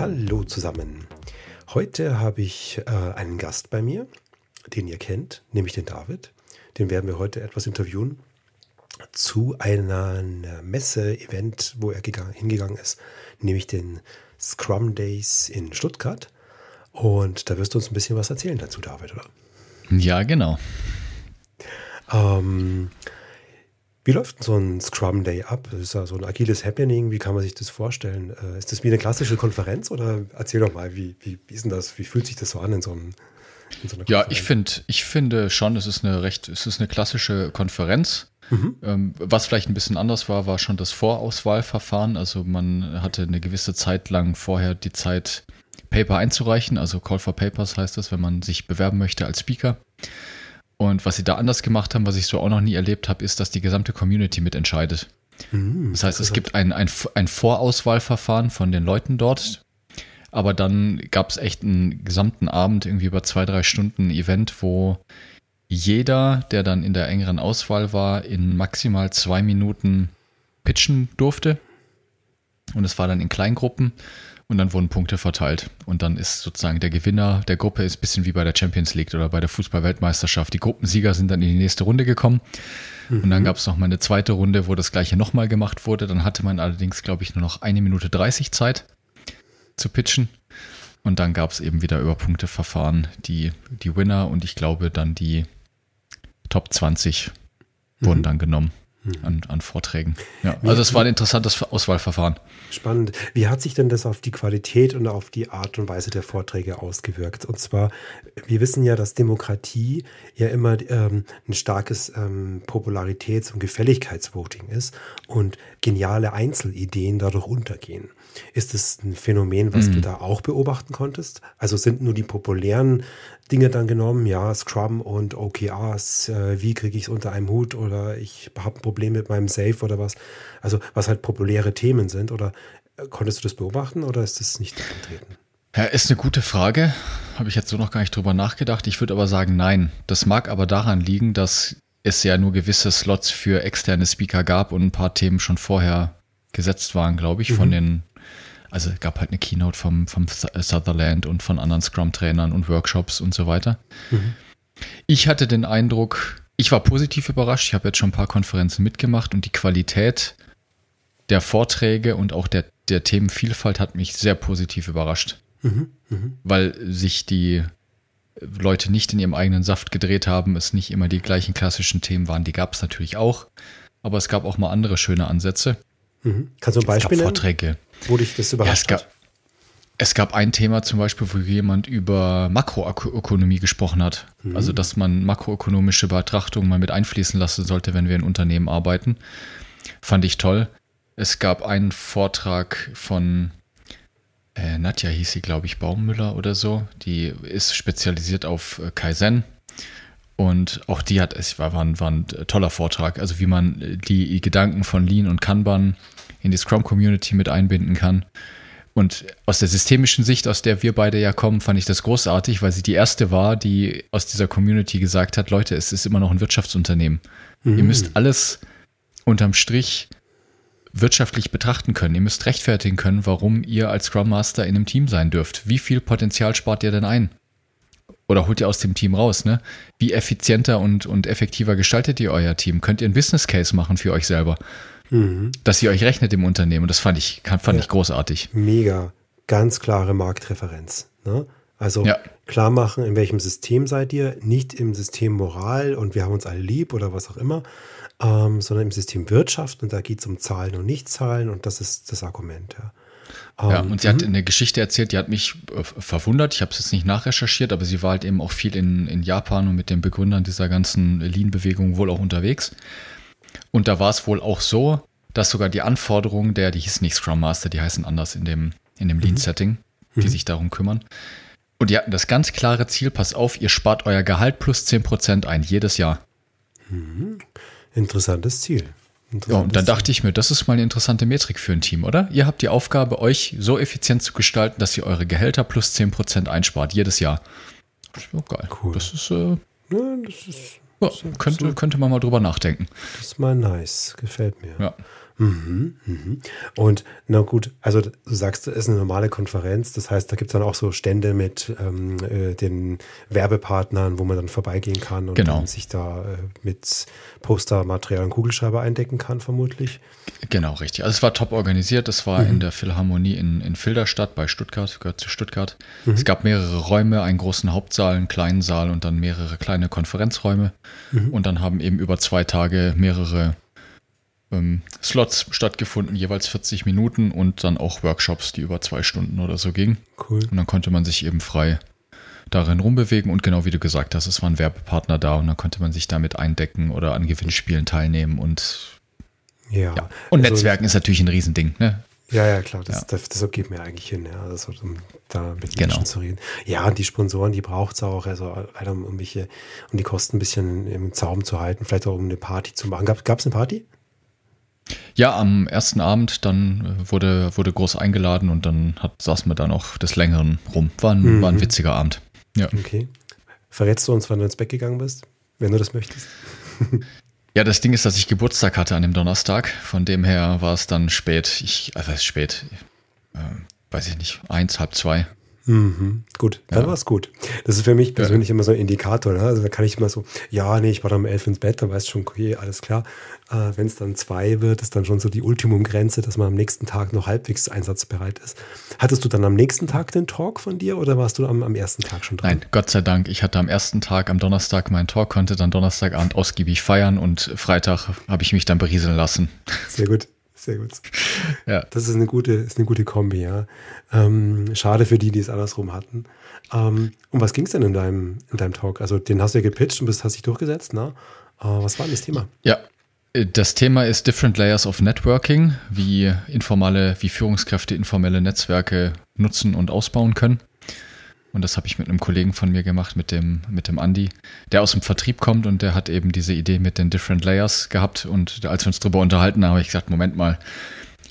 Hallo zusammen. Heute habe ich äh, einen Gast bei mir, den ihr kennt, nämlich den David. Den werden wir heute etwas interviewen zu einer Messe-Event, wo er hingegangen ist, nämlich den Scrum Days in Stuttgart. Und da wirst du uns ein bisschen was erzählen dazu, David, oder? Ja, genau. Ähm, wie läuft so ein Scrum Day ab? Das ist ja so ein agiles Happening. Wie kann man sich das vorstellen? Äh, ist das wie eine klassische Konferenz oder erzähl doch mal, wie, wie, wie ist denn das? Wie fühlt sich das so an in so einem so ja, ich finde, ich finde schon, es ist eine recht, es ist eine klassische Konferenz. Mhm. Ähm, was vielleicht ein bisschen anders war, war schon das Vorauswahlverfahren. Also man hatte eine gewisse Zeit lang vorher die Zeit, Paper einzureichen. Also Call for Papers heißt das, wenn man sich bewerben möchte als Speaker. Und was sie da anders gemacht haben, was ich so auch noch nie erlebt habe, ist, dass die gesamte Community mitentscheidet. Mhm, das heißt, es gibt ein, ein, ein Vorauswahlverfahren von den Leuten dort, aber dann gab es echt einen gesamten Abend, irgendwie über zwei, drei Stunden Event, wo jeder, der dann in der engeren Auswahl war, in maximal zwei Minuten pitchen durfte. Und es war dann in Kleingruppen. Und dann wurden Punkte verteilt. Und dann ist sozusagen der Gewinner der Gruppe ist ein bisschen wie bei der Champions League oder bei der Fußball-Weltmeisterschaft. Die Gruppensieger sind dann in die nächste Runde gekommen. Mhm. Und dann mhm. gab es noch mal eine zweite Runde, wo das gleiche nochmal gemacht wurde. Dann hatte man allerdings, glaube ich, nur noch eine Minute 30 Zeit zu pitchen. Und dann gab es eben wieder über Punkteverfahren die, die Winner und ich glaube dann die Top 20 mhm. wurden dann genommen. Mhm. an, an Vorträgen. Ja, also es war ein interessantes Auswahlverfahren. Spannend. Wie hat sich denn das auf die Qualität und auf die Art und Weise der Vorträge ausgewirkt? Und zwar, wir wissen ja, dass Demokratie ja immer ähm, ein starkes ähm, Popularitäts- und Gefälligkeitsvoting ist und geniale Einzelideen dadurch untergehen. Ist das ein Phänomen, was mhm. du da auch beobachten konntest? Also sind nur die populären Dinge dann genommen, ja, Scrum und OKRs, äh, wie kriege ich es unter einem Hut oder ich habe ein Problem mit meinem Safe oder was. Also was halt populäre Themen sind oder äh, konntest du das beobachten oder ist das nicht eingetreten? Ja, ist eine gute Frage. Habe ich jetzt so noch gar nicht drüber nachgedacht. Ich würde aber sagen, nein. Das mag aber daran liegen, dass es ja nur gewisse Slots für externe Speaker gab und ein paar Themen schon vorher gesetzt waren, glaube ich, mhm. von den also es gab halt eine Keynote vom, vom Sutherland und von anderen Scrum-Trainern und Workshops und so weiter. Mhm. Ich hatte den Eindruck, ich war positiv überrascht. Ich habe jetzt schon ein paar Konferenzen mitgemacht und die Qualität der Vorträge und auch der, der Themenvielfalt hat mich sehr positiv überrascht. Mhm. Mhm. Weil sich die Leute nicht in ihrem eigenen Saft gedreht haben, es nicht immer die gleichen klassischen Themen waren. Die gab es natürlich auch, aber es gab auch mal andere schöne Ansätze. Mhm. Kannst du ein Beispiel nennen? Vorträge. Wo dich das überrascht ja, es gab, Es gab ein Thema zum Beispiel, wo jemand über Makroökonomie gesprochen hat. Mhm. Also, dass man makroökonomische Betrachtungen mal mit einfließen lassen sollte, wenn wir in Unternehmen arbeiten. Fand ich toll. Es gab einen Vortrag von äh, Nadja, hieß sie, glaube ich, Baummüller oder so. Die ist spezialisiert auf äh, Kaizen. Und auch die hat, es war, war, ein, war ein toller Vortrag, also wie man die Gedanken von Lean und Kanban in die Scrum-Community mit einbinden kann. Und aus der systemischen Sicht, aus der wir beide ja kommen, fand ich das großartig, weil sie die erste war, die aus dieser Community gesagt hat, Leute, es ist immer noch ein Wirtschaftsunternehmen. Mhm. Ihr müsst alles unterm Strich wirtschaftlich betrachten können. Ihr müsst rechtfertigen können, warum ihr als Scrum Master in einem Team sein dürft. Wie viel Potenzial spart ihr denn ein? Oder holt ihr aus dem Team raus, ne? Wie effizienter und, und effektiver gestaltet ihr euer Team? Könnt ihr einen Business Case machen für euch selber? Mhm. Dass ihr euch rechnet im Unternehmen. Das fand ich, fand ja. ich großartig. Mega. Ganz klare Marktreferenz. Ne? Also ja. klar machen, in welchem System seid ihr, nicht im System Moral und wir haben uns alle lieb oder was auch immer, ähm, sondern im System Wirtschaft und da geht es um Zahlen und Nichtzahlen und das ist das Argument. Ja. Ja, und sie hat mhm. eine Geschichte erzählt, die hat mich äh, verwundert. Ich habe es jetzt nicht nachrecherchiert, aber sie war halt eben auch viel in, in Japan und mit den Begründern dieser ganzen Lean-Bewegung wohl auch unterwegs. Und da war es wohl auch so, dass sogar die Anforderungen der, die hießen nicht Scrum Master, die heißen anders in dem, in dem Lean-Setting, die mhm. sich darum kümmern. Und die hatten das ganz klare Ziel, pass auf, ihr spart euer Gehalt plus 10% ein, jedes Jahr. Mhm. Interessantes Ziel. Ja, und dann dachte ich mir, das ist mal eine interessante Metrik für ein Team, oder? Ihr habt die Aufgabe, euch so effizient zu gestalten, dass ihr eure Gehälter plus 10% einspart, jedes Jahr. Oh, geil. Cool. Das ist, äh, ja, das ist ja, könnte, könnte man mal drüber nachdenken. Das ist mal nice. Gefällt mir. Ja. Mhm, mhm. Und na gut, also du sagst, es ist eine normale Konferenz, das heißt, da gibt es dann auch so Stände mit ähm, äh, den Werbepartnern, wo man dann vorbeigehen kann und genau. sich da äh, mit Postermaterial und Kugelschreiber eindecken kann, vermutlich. Genau, richtig. Also es war top organisiert, es war mhm. in der Philharmonie in, in Filderstadt bei Stuttgart, gehört zu Stuttgart. Mhm. Es gab mehrere Räume, einen großen Hauptsaal, einen kleinen Saal und dann mehrere kleine Konferenzräume. Mhm. Und dann haben eben über zwei Tage mehrere ähm, Slots stattgefunden, jeweils 40 Minuten und dann auch Workshops, die über zwei Stunden oder so gingen. Cool. Und dann konnte man sich eben frei darin rumbewegen und genau wie du gesagt hast, es waren Werbepartner da und dann konnte man sich damit eindecken oder an Gewinnspielen teilnehmen und ja. ja. Und also, Netzwerken ist natürlich ein Riesending, ne? Ja, ja, klar, das, ja. das, das geht mir eigentlich hin, ja, also, um da mit genau. Menschen zu reden. Ja, und die Sponsoren, die braucht es auch, also leider um irgendwelche, um die Kosten ein bisschen im Zaum zu halten, vielleicht auch um eine Party zu machen. Gab es eine Party? Ja, am ersten Abend dann äh, wurde, wurde groß eingeladen und dann hat, saßen wir da noch des Längeren rum. War ein, mhm. war ein witziger Abend. Ja. Okay. Verrätst du uns, wann du ins Bett gegangen bist, wenn du das möchtest? Ja, das Ding ist, dass ich Geburtstag hatte an dem Donnerstag. Von dem her war es dann spät. Ich, also spät, äh, weiß ich nicht, eins, halb zwei. Mhm, gut, dann ja. war es gut. Das ist für mich persönlich ja. immer so ein Indikator. Ne? Also da kann ich immer so, ja, nee, ich war dann um elf ins Bett, dann weißt du schon, okay, alles klar. Äh, Wenn es dann zwei wird, ist dann schon so die Ultimumgrenze, dass man am nächsten Tag noch halbwegs einsatzbereit ist. Hattest du dann am nächsten Tag den Talk von dir oder warst du am, am ersten Tag schon dran? Nein, Gott sei Dank. Ich hatte am ersten Tag, am Donnerstag meinen Talk, konnte dann Donnerstagabend ausgiebig feiern und Freitag habe ich mich dann berieseln lassen. Sehr gut. Sehr gut. Ja. Das ist eine gute, ist eine gute Kombi, ja. Ähm, schade für die, die es andersrum hatten. Ähm, um was ging es denn in deinem, in deinem Talk? Also, den hast du ja gepitcht und bist, hast dich durchgesetzt, ne? Äh, was war denn das Thema? Ja. Das Thema ist Different Layers of Networking, wie informale, wie Führungskräfte informelle Netzwerke nutzen und ausbauen können. Und das habe ich mit einem Kollegen von mir gemacht, mit dem, mit dem Andy, der aus dem Vertrieb kommt und der hat eben diese Idee mit den Different Layers gehabt. Und als wir uns darüber unterhalten haben, habe ich gesagt, Moment mal,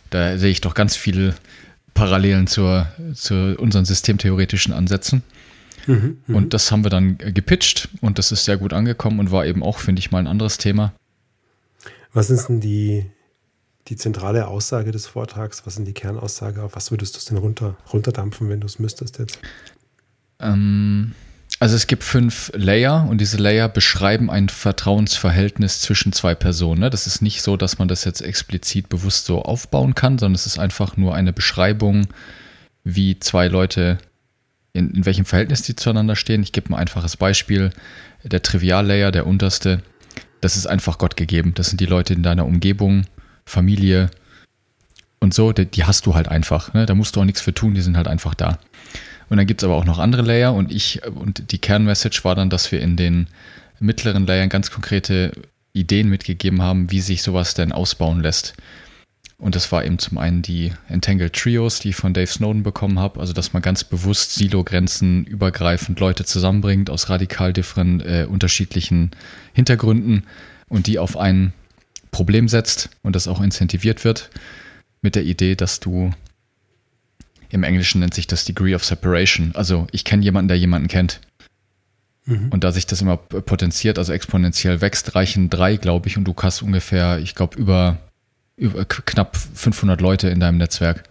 da sehe ich doch ganz viele Parallelen zur, zu unseren systemtheoretischen Ansätzen. Mhm, mhm, und das haben wir dann gepitcht und das ist sehr gut angekommen und war eben auch, finde ich, mal ein anderes Thema. Was ist denn die, die zentrale Aussage des Vortrags? Was sind die Kernaussage? Auf was würdest du es denn runter, runterdampfen, wenn du es müsstest jetzt? Ähm, also es gibt fünf Layer und diese Layer beschreiben ein Vertrauensverhältnis zwischen zwei Personen. Ne? Das ist nicht so, dass man das jetzt explizit bewusst so aufbauen kann, sondern es ist einfach nur eine Beschreibung, wie zwei Leute, in, in welchem Verhältnis die zueinander stehen. Ich gebe ein einfaches Beispiel. Der Trivial-Layer, der unterste, das ist einfach Gott gegeben. Das sind die Leute in deiner Umgebung, Familie und so, die, die hast du halt einfach. Ne? Da musst du auch nichts für tun, die sind halt einfach da. Und dann gibt es aber auch noch andere Layer und ich und die Kernmessage war dann, dass wir in den mittleren Layern ganz konkrete Ideen mitgegeben haben, wie sich sowas denn ausbauen lässt. Und das war eben zum einen die Entangled Trios, die ich von Dave Snowden bekommen habe, also dass man ganz bewusst Silo-Grenzen übergreifend Leute zusammenbringt aus radikal different, äh, unterschiedlichen Hintergründen und die auf ein Problem setzt und das auch incentiviert wird mit der Idee, dass du im Englischen nennt sich das Degree of Separation. Also ich kenne jemanden, der jemanden kennt. Mhm. Und da sich das immer potenziert, also exponentiell wächst, reichen drei, glaube ich, und du hast ungefähr, ich glaube, über, über knapp 500 Leute in deinem Netzwerk.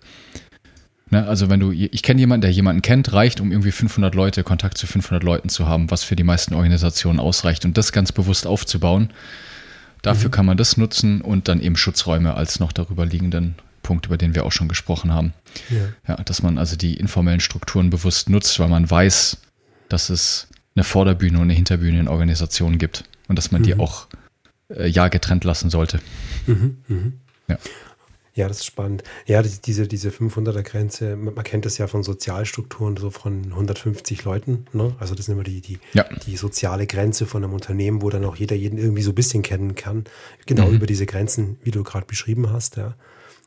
Ne, also wenn du, ich kenne jemanden, der jemanden kennt, reicht, um irgendwie 500 Leute, Kontakt zu 500 Leuten zu haben, was für die meisten Organisationen ausreicht und das ganz bewusst aufzubauen. Dafür mhm. kann man das nutzen und dann eben Schutzräume als noch darüber liegenden Punkt, über den wir auch schon gesprochen haben. Ja. ja. dass man also die informellen Strukturen bewusst nutzt, weil man weiß, dass es eine Vorderbühne und eine Hinterbühne in Organisationen gibt und dass man mhm. die auch äh, ja getrennt lassen sollte. Mhm, mhm. Ja. Ja, das ist spannend. Ja, diese, diese 500er-Grenze, man kennt das ja von Sozialstrukturen so von 150 Leuten. Ne? Also das ist immer die, die, ja. die soziale Grenze von einem Unternehmen, wo dann auch jeder jeden irgendwie so ein bisschen kennen kann. Genau mhm. über diese Grenzen, wie du gerade beschrieben hast. Ja.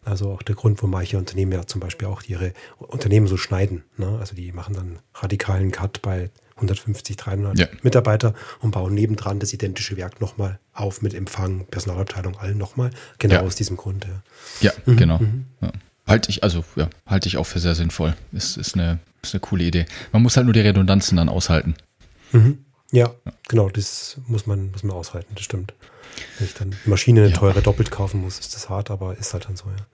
Also auch der Grund, wo manche Unternehmen ja zum Beispiel auch ihre Unternehmen so schneiden. Ne? Also die machen dann radikalen Cut bei 150, 300 ja. Mitarbeiter und bauen nebendran das identische Werk nochmal auf mit Empfang, Personalabteilung, allen nochmal. Genau ja. aus diesem Grund. Ja, ja mhm. genau. Mhm. Halte ich, also ja, halte ich auch für sehr sinnvoll. Ist, ist, eine, ist eine coole Idee. Man muss halt nur die Redundanzen dann aushalten. Mhm. Ja, genau, das muss man, muss man aushalten, das stimmt. Wenn ich dann die Maschine eine teure doppelt kaufen muss, ist das hart, aber ist halt dann so, ja.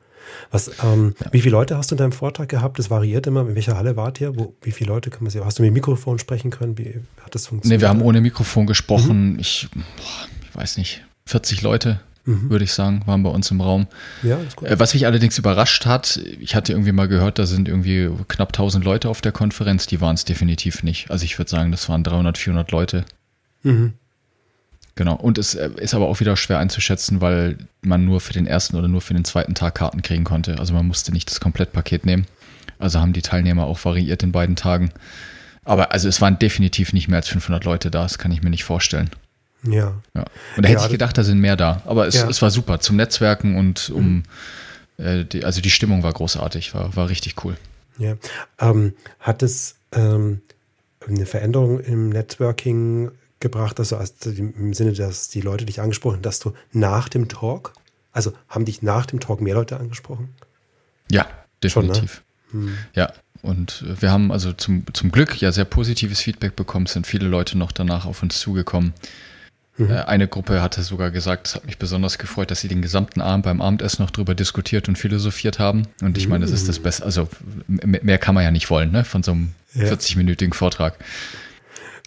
Was, ähm, ja. Wie viele Leute hast du in deinem Vortrag gehabt? Das variiert immer. In welcher Halle wart ihr? Wo, wie viele Leute kann man sehen? Hast du mit dem Mikrofon sprechen können? Wie hat das funktioniert? Nee, wir haben ohne Mikrofon gesprochen. Mhm. Ich, boah, ich weiß nicht, 40 Leute, mhm. würde ich sagen, waren bei uns im Raum. Ja. Äh, was mich allerdings überrascht hat, ich hatte irgendwie mal gehört, da sind irgendwie knapp 1000 Leute auf der Konferenz. Die waren es definitiv nicht. Also ich würde sagen, das waren 300, 400 Leute. Mhm. Genau. Und es äh, ist aber auch wieder schwer einzuschätzen, weil man nur für den ersten oder nur für den zweiten Tag Karten kriegen konnte. Also man musste nicht das Komplettpaket nehmen. Also haben die Teilnehmer auch variiert in beiden Tagen. Aber also es waren definitiv nicht mehr als 500 Leute da. Das kann ich mir nicht vorstellen. Ja. ja. Und da hätte ja, ich gedacht, da sind mehr da. Aber es, ja. es war super zum Netzwerken und um, mhm. äh, die, also die Stimmung war großartig, war, war richtig cool. Ja. Ähm, hat es ähm, eine Veränderung im Networking gebracht, also im Sinne, dass die Leute dich angesprochen, dass du nach dem Talk, also haben dich nach dem Talk mehr Leute angesprochen? Ja, definitiv. Schon, ne? hm. Ja, und wir haben also zum, zum Glück ja sehr positives Feedback bekommen, es sind viele Leute noch danach auf uns zugekommen. Mhm. Äh, eine Gruppe hatte sogar gesagt, es hat mich besonders gefreut, dass sie den gesamten Abend beim Abendessen noch drüber diskutiert und philosophiert haben. Und ich meine, das ist das Beste. Also mehr kann man ja nicht wollen, ne? Von so einem ja. 40-minütigen Vortrag.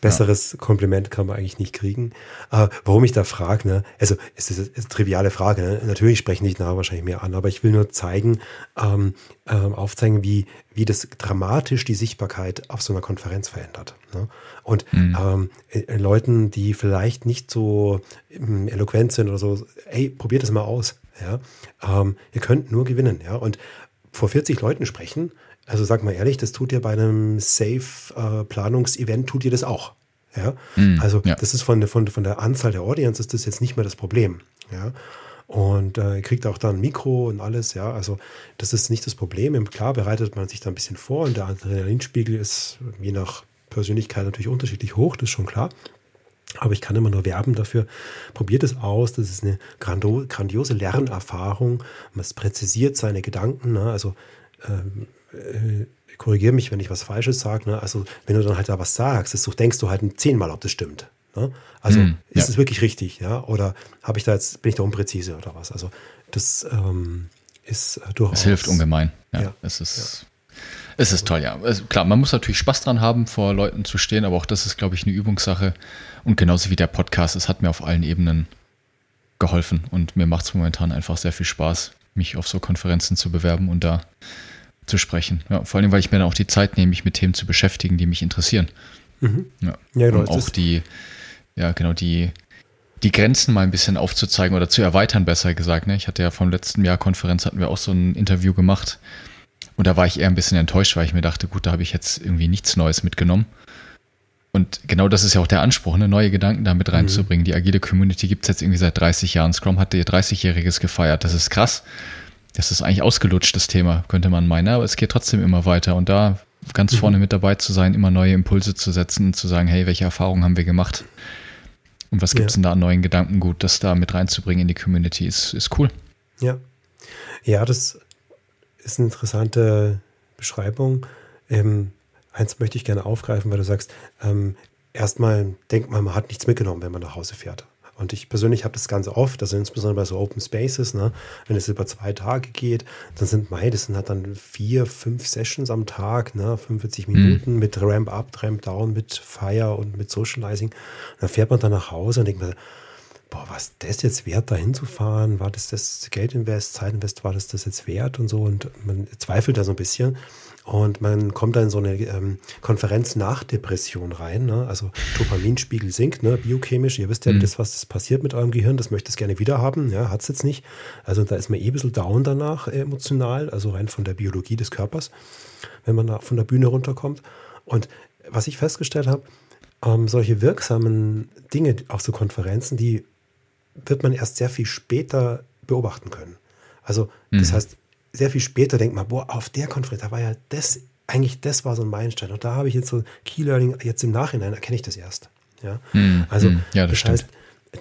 Besseres ja. Kompliment kann man eigentlich nicht kriegen. Aber warum ich da frage, ne? also es ist, eine triviale Frage. Ne? Natürlich sprechen die nachher wahrscheinlich mehr an, aber ich will nur zeigen, ähm, ähm, aufzeigen, wie, wie das dramatisch die Sichtbarkeit auf so einer Konferenz verändert. Ne? Und mhm. ähm, äh, Leuten, die vielleicht nicht so ähm, eloquent sind oder so, ey, probiert das mal aus. Ja? Ähm, ihr könnt nur gewinnen. Ja? Und vor 40 Leuten sprechen, also sag mal ehrlich, das tut ihr bei einem Safe-Planungsevent, äh, tut ihr das auch. Ja? Mm, also ja. das ist von, von, von der Anzahl der Audience ist das jetzt nicht mehr das Problem. Ja? Und äh, ihr kriegt auch dann ein Mikro und alles, ja. Also das ist nicht das Problem. Klar bereitet man sich da ein bisschen vor und der Adrenalinspiegel ist je nach Persönlichkeit natürlich unterschiedlich hoch, das ist schon klar. Aber ich kann immer nur werben dafür. Probiert es aus. Das ist eine grandiose Lernerfahrung. Man präzisiert seine Gedanken. Ne? Also ähm, äh, korrigiere mich, wenn ich was Falsches sage. Ne? Also, wenn du dann halt da was sagst, das, denkst du halt zehnmal, ob das stimmt. Ne? Also, mm, ist es wirklich richtig? Ja? Oder habe ich da jetzt, bin ich da unpräzise oder was? Also, das ähm, ist äh, durchaus. Es hilft ungemein. Ja, ja. es ist. Ja. Es ist toll, ja. Also klar, man muss natürlich Spaß dran haben, vor Leuten zu stehen, aber auch das ist, glaube ich, eine Übungssache. Und genauso wie der Podcast, es hat mir auf allen Ebenen geholfen und mir macht es momentan einfach sehr viel Spaß, mich auf so Konferenzen zu bewerben und da zu sprechen. Ja, vor allem, weil ich mir dann auch die Zeit nehme, mich mit Themen zu beschäftigen, die mich interessieren. Mhm. Ja. ja genau, und auch die, ja, genau, die, die Grenzen mal ein bisschen aufzuzeigen oder zu erweitern, besser gesagt. Ne? Ich hatte ja vom letzten Jahr Konferenz, hatten wir auch so ein Interview gemacht. Und da war ich eher ein bisschen enttäuscht, weil ich mir dachte, gut, da habe ich jetzt irgendwie nichts Neues mitgenommen. Und genau das ist ja auch der Anspruch, ne? neue Gedanken da mit mhm. reinzubringen. Mhm. Die agile Community gibt es jetzt irgendwie seit 30 Jahren. Scrum hat ihr 30-Jähriges gefeiert. Das ist krass das ist eigentlich ausgelutscht, das Thema, könnte man meinen, aber es geht trotzdem immer weiter und da ganz mhm. vorne mit dabei zu sein, immer neue Impulse zu setzen und zu sagen, hey, welche Erfahrungen haben wir gemacht? Und was gibt es ja. denn da an neuen Gedankengut, das da mit reinzubringen in die Community, ist, ist cool. Ja. Ja, das ist eine interessante Beschreibung. Ähm, eins möchte ich gerne aufgreifen, weil du sagst, ähm, erstmal denkt man, man hat nichts mitgenommen, wenn man nach Hause fährt. Und ich persönlich habe das Ganze oft, also insbesondere bei so Open Spaces, ne, wenn es über zwei Tage geht, dann sind Mai, das sind halt dann vier, fünf Sessions am Tag, ne, 45 mhm. Minuten mhm. mit Ramp Up, Ramp Down, mit Fire und mit Socializing. Und dann fährt man dann nach Hause und denkt man, boah, was das jetzt wert, da hinzufahren? War das das Geldinvest, Zeitinvest, war das das jetzt wert und so? Und man zweifelt da so ein bisschen. Und man kommt dann in so eine ähm, Konferenz nach Depression rein. Ne? Also Dopaminspiegel sinkt, ne? biochemisch. Ihr wisst ja, mhm. das, was das passiert mit eurem Gehirn, das möchte es gerne wieder haben. Ja, hat es jetzt nicht. Also da ist man eh ein bisschen down danach äh, emotional, also rein von der Biologie des Körpers, wenn man da von der Bühne runterkommt. Und was ich festgestellt habe, ähm, solche wirksamen Dinge auf so Konferenzen, die wird man erst sehr viel später beobachten können. Also das mhm. heißt, sehr viel später denkt man, boah, auf der Konferenz, da war ja das, eigentlich das war so ein Meilenstein. Und da habe ich jetzt so Key Learning, jetzt im Nachhinein erkenne ich das erst. Ja, mhm. also mhm. ja, das, das heißt,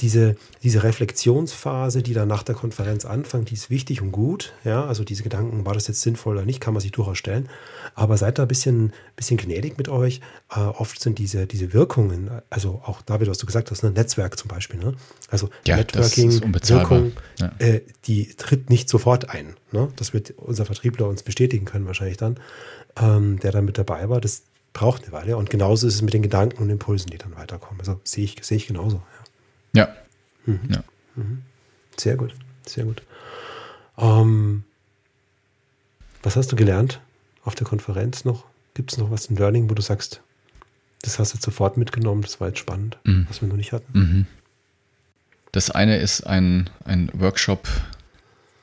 diese, diese Reflexionsphase, die dann nach der Konferenz anfängt, die ist wichtig und gut. Ja, also diese Gedanken, war das jetzt sinnvoll oder nicht, kann man sich durchaus stellen. Aber seid da ein bisschen, bisschen gnädig mit euch. Äh, oft sind diese, diese Wirkungen, also auch David, was du gesagt hast, ein ne, Netzwerk zum Beispiel. Ne? Also ja, Networking, Wirkung, ja. äh, die tritt nicht sofort ein. Ne? Das wird unser Vertriebler uns bestätigen können, wahrscheinlich dann, ähm, der dann mit dabei war. Das braucht eine Weile. Und genauso ist es mit den Gedanken und Impulsen, die dann weiterkommen. Also sehe ich, sehe ich genauso. Ja. Ja. Mhm. ja. Mhm. Sehr gut, sehr gut. Ähm, was hast du gelernt auf der Konferenz noch? Gibt es noch was, ein Learning, wo du sagst, das hast du sofort mitgenommen, das war jetzt spannend, mhm. was wir noch nicht hatten? Mhm. Das eine ist ein, ein Workshop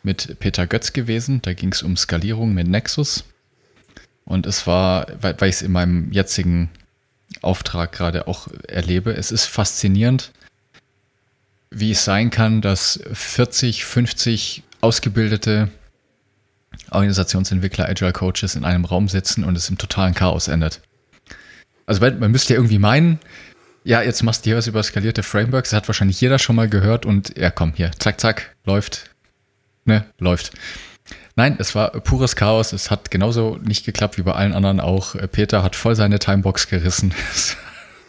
mit Peter Götz gewesen. Da ging es um Skalierung mit Nexus. Und es war, weil, weil ich es in meinem jetzigen Auftrag gerade auch erlebe, es ist faszinierend, wie es sein kann, dass 40, 50 ausgebildete Organisationsentwickler, Agile Coaches in einem Raum sitzen und es im totalen Chaos endet. Also man müsste ja irgendwie meinen, ja, jetzt machst du hier was über skalierte Frameworks, das hat wahrscheinlich jeder schon mal gehört und ja, komm, hier, zack, zack, läuft, ne, läuft. Nein, es war pures Chaos, es hat genauso nicht geklappt wie bei allen anderen auch. Peter hat voll seine Timebox gerissen.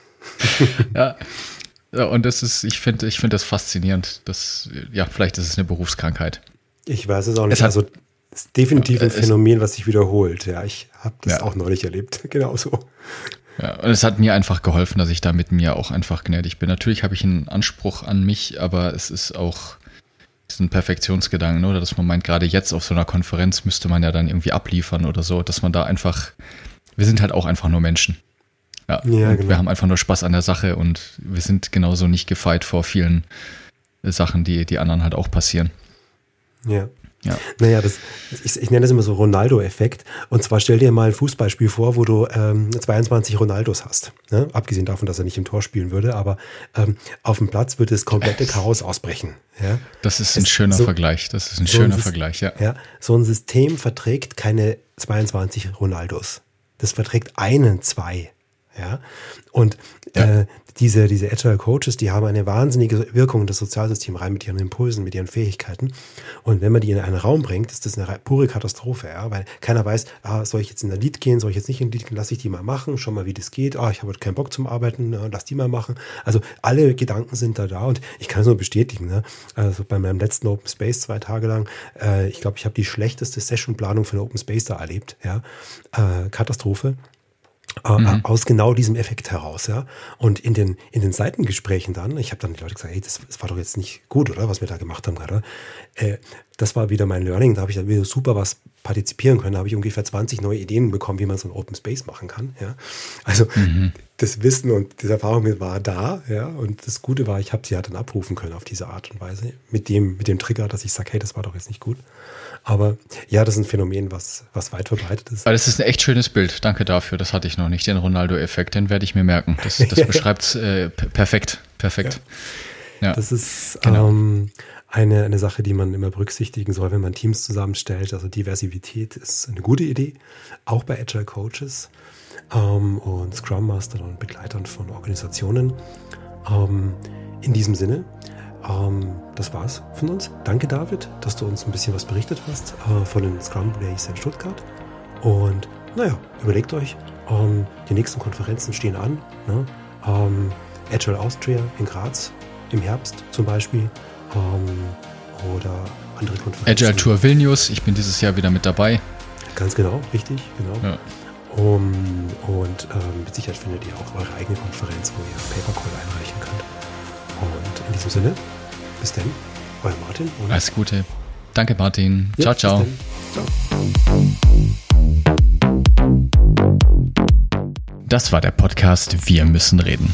ja, und das ist, ich finde, ich finde das faszinierend. Das, ja, vielleicht ist es eine Berufskrankheit. Ich weiß es auch nicht. Es hat, also, es ist definitiv ein Phänomen, was sich wiederholt. Ja, ich habe das ja. auch neulich erlebt. Genauso. Ja, und es hat mir einfach geholfen, dass ich da mit mir auch einfach gnädig bin. Natürlich habe ich einen Anspruch an mich, aber es ist auch diesen Perfektionsgedanken, oder dass man meint, gerade jetzt auf so einer Konferenz müsste man ja dann irgendwie abliefern oder so, dass man da einfach, wir sind halt auch einfach nur Menschen. Ja, ja genau. wir haben einfach nur Spaß an der Sache und wir sind genauso nicht gefeit vor vielen Sachen, die die anderen halt auch passieren. Ja. Ja. Naja, das, ich, ich nenne das immer so Ronaldo-Effekt. Und zwar stell dir mal ein Fußballspiel vor, wo du ähm, 22 Ronaldos hast. Ne? Abgesehen davon, dass er nicht im Tor spielen würde, aber ähm, auf dem Platz würde das komplette Chaos ausbrechen. Ja? Das ist ein es, schöner so, Vergleich. Das ist ein so schöner ein Vergleich, ja. ja. So ein System verträgt keine 22 Ronaldos. Das verträgt einen, zwei. Ja? Und ja. Äh, diese, diese Agile Coaches, die haben eine wahnsinnige Wirkung in das Sozialsystem rein mit ihren Impulsen, mit ihren Fähigkeiten. Und wenn man die in einen Raum bringt, ist das eine pure Katastrophe, ja? weil keiner weiß, ah, soll ich jetzt in der Lied gehen, soll ich jetzt nicht in der Lied gehen, lass ich die mal machen, schau mal, wie das geht, ah, ich habe keinen Bock zum Arbeiten, ja, lass die mal machen. Also alle Gedanken sind da da und ich kann es nur bestätigen. Ne? Also bei meinem letzten Open Space zwei Tage lang, äh, ich glaube, ich habe die schlechteste Sessionplanung für eine Open Space da erlebt. Ja? Äh, Katastrophe. Äh, mhm. aus genau diesem Effekt heraus, ja. Und in den, in den Seitengesprächen dann, ich habe dann die Leute gesagt, hey, das, das, war doch jetzt nicht gut, oder, was wir da gemacht haben gerade. Äh, das war wieder mein Learning, da habe ich dann wieder super was partizipieren können, da habe ich ungefähr 20 neue Ideen bekommen, wie man so ein Open Space machen kann, ja. Also mhm. Das Wissen und diese Erfahrung war da, ja. Und das Gute war, ich habe sie halt dann abrufen können auf diese Art und Weise, mit dem, mit dem Trigger, dass ich sage, hey, das war doch jetzt nicht gut. Aber ja, das ist ein Phänomen, was, was weit verbreitet ist. Weil das ist ein echt schönes Bild. Danke dafür. Das hatte ich noch nicht. Den Ronaldo-Effekt, den werde ich mir merken. Das, das beschreibt es äh, perfekt. Perfekt. Ja. ja. Das ist genau. ähm, eine, eine Sache, die man immer berücksichtigen soll, wenn man Teams zusammenstellt. Also Diversität ist eine gute Idee, auch bei Agile Coaches ähm, und Scrum Mastern und Begleitern von Organisationen. Ähm, in diesem Sinne ähm, das war's von uns. Danke, David, dass du uns ein bisschen was berichtet hast äh, von den Scrum Days in Stuttgart. Und naja, überlegt euch, ähm, die nächsten Konferenzen stehen an. Ne? Ähm, Agile Austria in Graz im Herbst zum Beispiel. Ähm, oder andere Konferenzen. Agile Tour Vilnius, ich bin dieses Jahr wieder mit dabei. Ganz genau, richtig, genau. Ja. Um, und ähm, mit Sicherheit findet ihr auch eure eigene Konferenz, wo ihr Papercall einreichen könnt. Und in diesem Sinne, Bis dann. Euer Martin. Alles Gute. Danke, Martin. Ja, ciao, ciao. Ciao. Das war der Podcast Wir müssen reden.